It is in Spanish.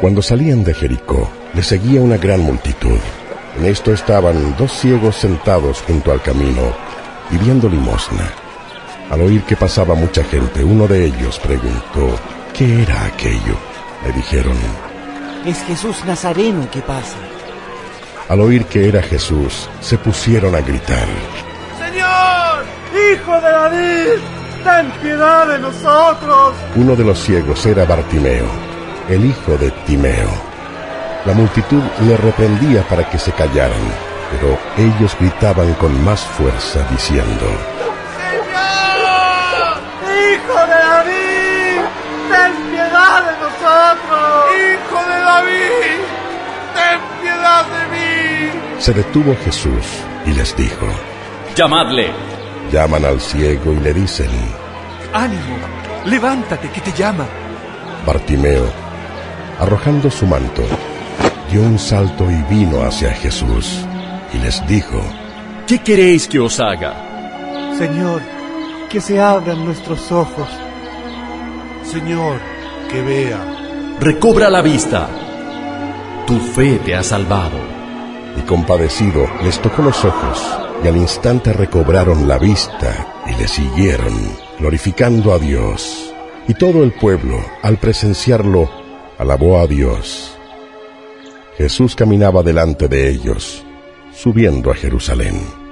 Cuando salían de Jericó, le seguía una gran multitud. En esto estaban dos ciegos sentados junto al camino, pidiendo limosna. Al oír que pasaba mucha gente, uno de ellos preguntó, ¿qué era aquello? Le dijeron, es Jesús Nazareno que pasa. Al oír que era Jesús, se pusieron a gritar, Señor, Hijo de David, ten piedad de nosotros. Uno de los ciegos era Bartimeo, el hijo de Timeo. La multitud le reprendía para que se callaran, pero ellos gritaban con más fuerza diciendo, Señor, Hijo de David, ten piedad de nosotros. Hijo de David, ten piedad de mí. Se detuvo Jesús y les dijo, llamadle. Llaman al ciego y le dicen, ánimo, levántate que te llama. Bartimeo, arrojando su manto, dio un salto y vino hacia Jesús y les dijo, ¿qué queréis que os haga? Señor, que se abran nuestros ojos. Señor, que vea. Recobra la vista. Tu fe te ha salvado. Y compadecido les tocó los ojos y al instante recobraron la vista y le siguieron, glorificando a Dios. Y todo el pueblo, al presenciarlo, alabó a Dios. Jesús caminaba delante de ellos, subiendo a Jerusalén.